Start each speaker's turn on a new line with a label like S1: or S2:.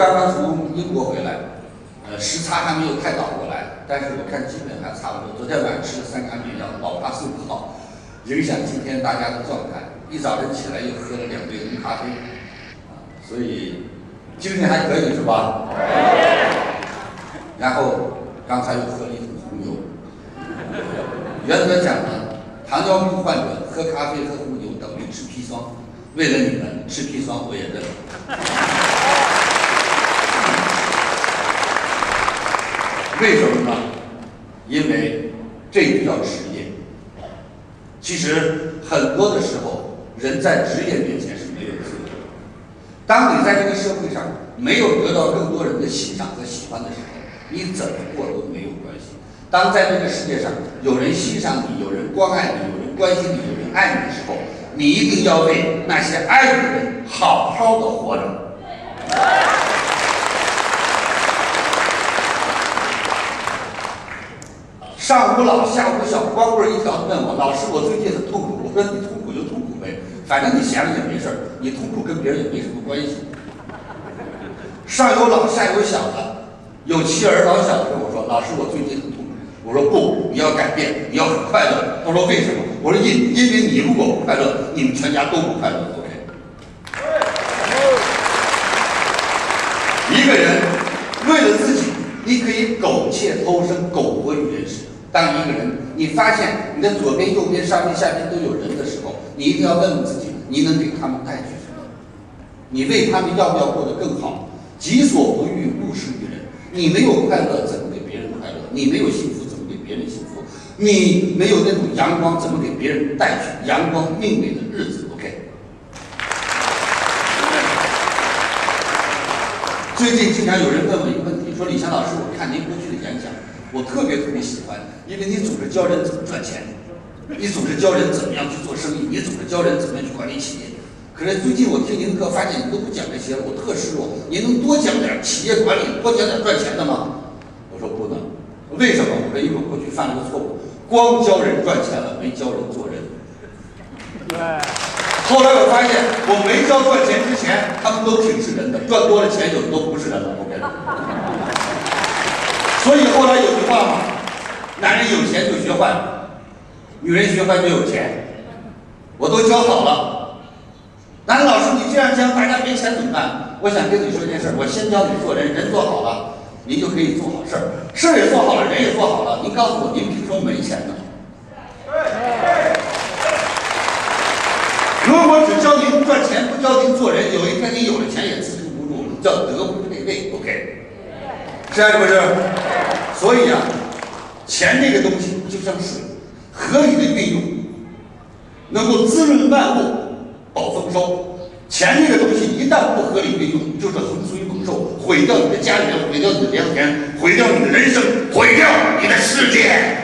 S1: 刚刚从英国回来，呃，时差还没有太倒过来，但是我看基本还差不多。昨天晚上吃了三颗眠药，老怕睡不好，影响今天大家的状态。一早晨起来又喝了两杯红咖啡，啊，所以精神还可以是吧？然后刚才又喝了一桶红牛。原则讲呢，糖尿病患者喝咖啡、喝红牛等于吃砒霜。为了你们吃砒霜，我也认。为什么呢？因为这就叫职业。其实很多的时候，人在职业面前是没有自由的。当你在这个社会上没有得到更多人的欣赏和喜欢的时候，你怎么过都没有关系。当在这个世界上有人欣赏你、有人关爱你、有人关心你、有人爱你的时候，你一定要为那些爱你的人好好的活着。上无老下无小，光棍一条问我老师，我最近很痛苦。我说你痛苦就痛苦呗，反正你闲着也没事儿，你痛苦跟别人也没什么关系。上有老下有小的，有妻儿老小的跟我说，老师我最近很痛苦。我说不，你要改变，你要很快乐。他说为什么？我说因因为你如果不快乐，你们全家都不快乐。OK。一个人为了自己，你可以苟且偷生，苟活于人世。当一个人你发现你的左边、右边、上边、下边都有人的时候，你一定要问问自己：你能给他们带去什么？你为他们要不要过得更好？己所不欲，勿施于人。你没有快乐，怎么给别人快乐？你没有幸福，怎么给别人幸福？你没有那种阳光，怎么给别人带去阳光明媚的日子？OK。最近经常有人问我一个问题，说李强老师，我看您过去的演讲。我特别特别喜欢，因为你总是教人怎么赚钱，你总是教人怎么样去做生意，你总是教人怎么样去管理企业。可是最近我听您的课，发现你都不讲这些，我特失落。您能多讲点企业管理，多讲点赚钱的吗？我说不能。为什么？我说因为我过去犯了个错误，光教人赚钱了，没教人做人。
S2: 对。
S1: 后来我发现，我没教赚钱之前，他们都挺是人的，赚多了钱有的都不是人了。OK。所以后来有句话嘛，男人有钱就学坏，女人学坏就有钱。我都教好了，男老师你这样教，大家没钱怎么办？我想跟你说一件事，我先教你做人，人做好了，您就可以做好事儿，事儿也做好了，人也做好了。您告诉我，您凭什么没钱呢？如果只教您赚钱，不教您做人，有一天你有了钱也自助不住，叫德不配位。OK，是还是不是？所以啊，钱这个东西就像水，合理的运用，能够滋润万物，保丰收。钱这个东西一旦不合理运用，就是洪水猛兽，毁掉你的家园，毁掉你的良田，毁掉你的人生，毁掉你的世界。